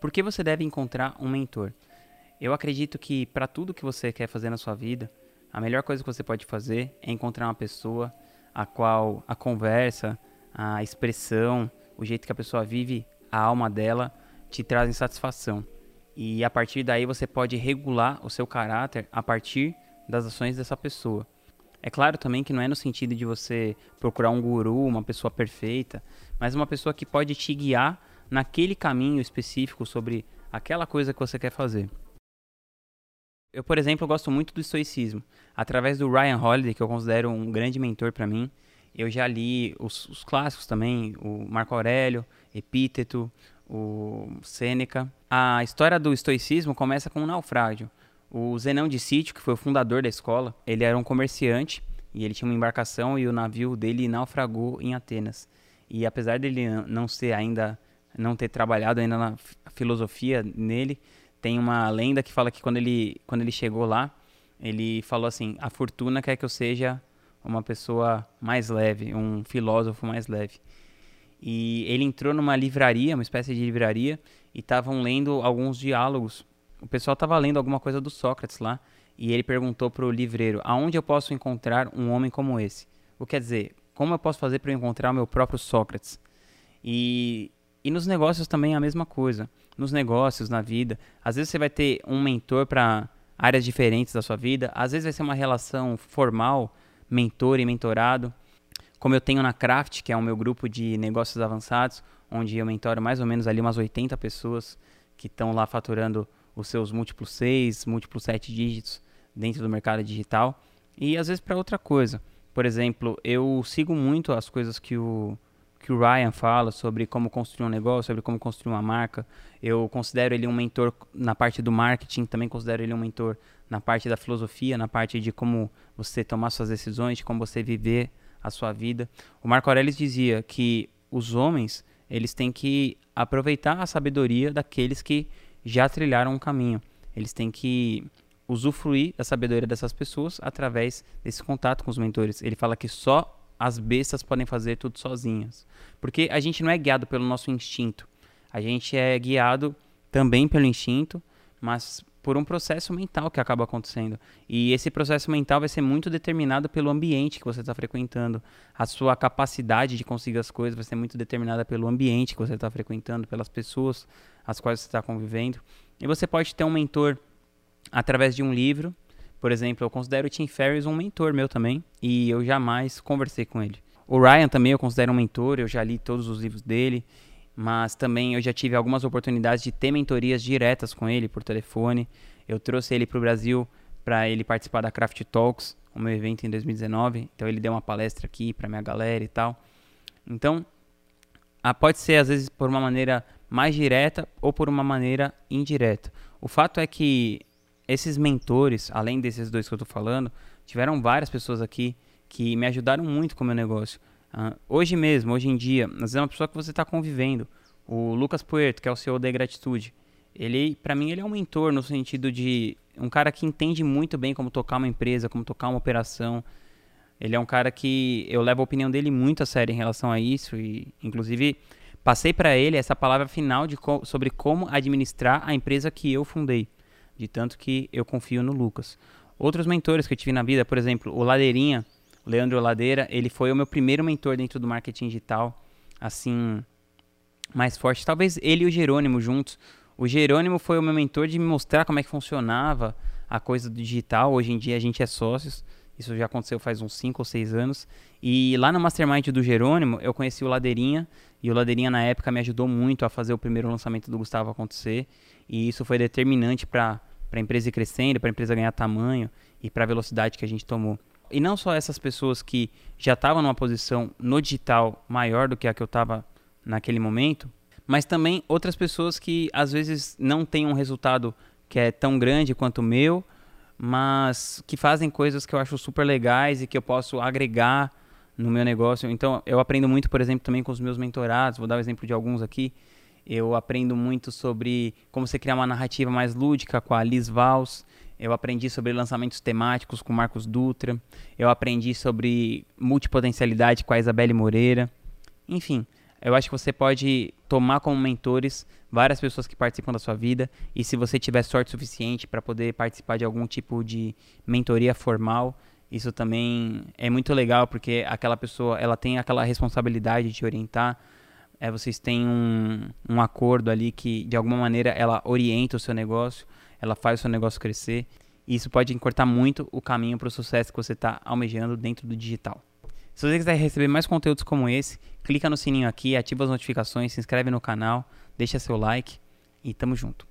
Por que você deve encontrar um mentor? Eu acredito que para tudo que você quer fazer na sua vida, a melhor coisa que você pode fazer é encontrar uma pessoa a qual a conversa, a expressão, o jeito que a pessoa vive, a alma dela te trazem satisfação. E a partir daí você pode regular o seu caráter a partir das ações dessa pessoa. É claro também que não é no sentido de você procurar um guru, uma pessoa perfeita, mas uma pessoa que pode te guiar naquele caminho específico sobre aquela coisa que você quer fazer. Eu, por exemplo, gosto muito do estoicismo. Através do Ryan Holiday, que eu considero um grande mentor para mim, eu já li os, os, clássicos também, o Marco Aurélio, Epíteto, o Sêneca. A história do estoicismo começa com um naufrágio. O Zenão de Sítio, que foi o fundador da escola, ele era um comerciante e ele tinha uma embarcação e o navio dele naufragou em Atenas. E apesar dele não ser ainda não ter trabalhado ainda na filosofia nele, tem uma lenda que fala que quando ele, quando ele chegou lá, ele falou assim: a fortuna quer que eu seja uma pessoa mais leve, um filósofo mais leve. E ele entrou numa livraria, uma espécie de livraria, e estavam lendo alguns diálogos. O pessoal estava lendo alguma coisa do Sócrates lá, e ele perguntou para o livreiro: aonde eu posso encontrar um homem como esse? O quer dizer, como eu posso fazer para encontrar o meu próprio Sócrates? E e nos negócios também é a mesma coisa. Nos negócios, na vida. Às vezes você vai ter um mentor para áreas diferentes da sua vida. Às vezes vai ser uma relação formal, mentor e mentorado. Como eu tenho na Craft, que é o meu grupo de negócios avançados, onde eu mentoro mais ou menos ali umas 80 pessoas que estão lá faturando os seus múltiplos 6, múltiplos 7 dígitos dentro do mercado digital. E às vezes para outra coisa. Por exemplo, eu sigo muito as coisas que o que o Ryan fala sobre como construir um negócio, sobre como construir uma marca. Eu considero ele um mentor na parte do marketing, também considero ele um mentor na parte da filosofia, na parte de como você tomar suas decisões, de como você viver a sua vida. O Marco Aurelius dizia que os homens, eles têm que aproveitar a sabedoria daqueles que já trilharam um caminho. Eles têm que usufruir da sabedoria dessas pessoas através desse contato com os mentores. Ele fala que só as bestas podem fazer tudo sozinhas. Porque a gente não é guiado pelo nosso instinto. A gente é guiado também pelo instinto, mas por um processo mental que acaba acontecendo. E esse processo mental vai ser muito determinado pelo ambiente que você está frequentando. A sua capacidade de conseguir as coisas vai ser muito determinada pelo ambiente que você está frequentando, pelas pessoas as quais você está convivendo. E você pode ter um mentor através de um livro, por exemplo, eu considero o Tim Ferriss um mentor meu também, e eu jamais conversei com ele. O Ryan também eu considero um mentor, eu já li todos os livros dele, mas também eu já tive algumas oportunidades de ter mentorias diretas com ele por telefone. Eu trouxe ele para o Brasil para ele participar da Craft Talks, o meu evento em 2019. Então ele deu uma palestra aqui para minha galera e tal. Então, pode ser às vezes por uma maneira mais direta ou por uma maneira indireta. O fato é que esses mentores, além desses dois que eu estou falando, tiveram várias pessoas aqui que me ajudaram muito com o meu negócio. Uh, hoje mesmo, hoje em dia, às é uma pessoa que você está convivendo. O Lucas Puerto, que é o CEO da Gratitude, ele, para mim, ele é um mentor no sentido de um cara que entende muito bem como tocar uma empresa, como tocar uma operação. Ele é um cara que eu levo a opinião dele muito a sério em relação a isso e, inclusive, passei para ele essa palavra final de co sobre como administrar a empresa que eu fundei de tanto que eu confio no Lucas. Outros mentores que eu tive na vida, por exemplo, o Ladeirinha, o Leandro Ladeira, ele foi o meu primeiro mentor dentro do marketing digital, assim, mais forte. Talvez ele e o Jerônimo juntos. O Jerônimo foi o meu mentor de me mostrar como é que funcionava a coisa do digital. Hoje em dia a gente é sócios. Isso já aconteceu faz uns 5 ou 6 anos. E lá no Mastermind do Jerônimo, eu conheci o Ladeirinha. E o Ladeirinha, na época, me ajudou muito a fazer o primeiro lançamento do Gustavo acontecer. E isso foi determinante para para a empresa ir crescendo, para a empresa ganhar tamanho e para a velocidade que a gente tomou. E não só essas pessoas que já estavam numa posição no digital maior do que a que eu estava naquele momento, mas também outras pessoas que às vezes não têm um resultado que é tão grande quanto o meu, mas que fazem coisas que eu acho super legais e que eu posso agregar no meu negócio. Então, eu aprendo muito, por exemplo, também com os meus mentorados. Vou dar o um exemplo de alguns aqui. Eu aprendo muito sobre como você criar uma narrativa mais lúdica com a Liz Vals. Eu aprendi sobre lançamentos temáticos com Marcos Dutra. Eu aprendi sobre multipotencialidade com a Isabelle Moreira. Enfim, eu acho que você pode tomar como mentores várias pessoas que participam da sua vida e se você tiver sorte suficiente para poder participar de algum tipo de mentoria formal, isso também é muito legal porque aquela pessoa ela tem aquela responsabilidade de orientar. É, vocês têm um, um acordo ali que de alguma maneira ela orienta o seu negócio, ela faz o seu negócio crescer. E isso pode encurtar muito o caminho para o sucesso que você está almejando dentro do digital. Se você quiser receber mais conteúdos como esse, clica no sininho aqui, ativa as notificações, se inscreve no canal, deixa seu like e tamo junto.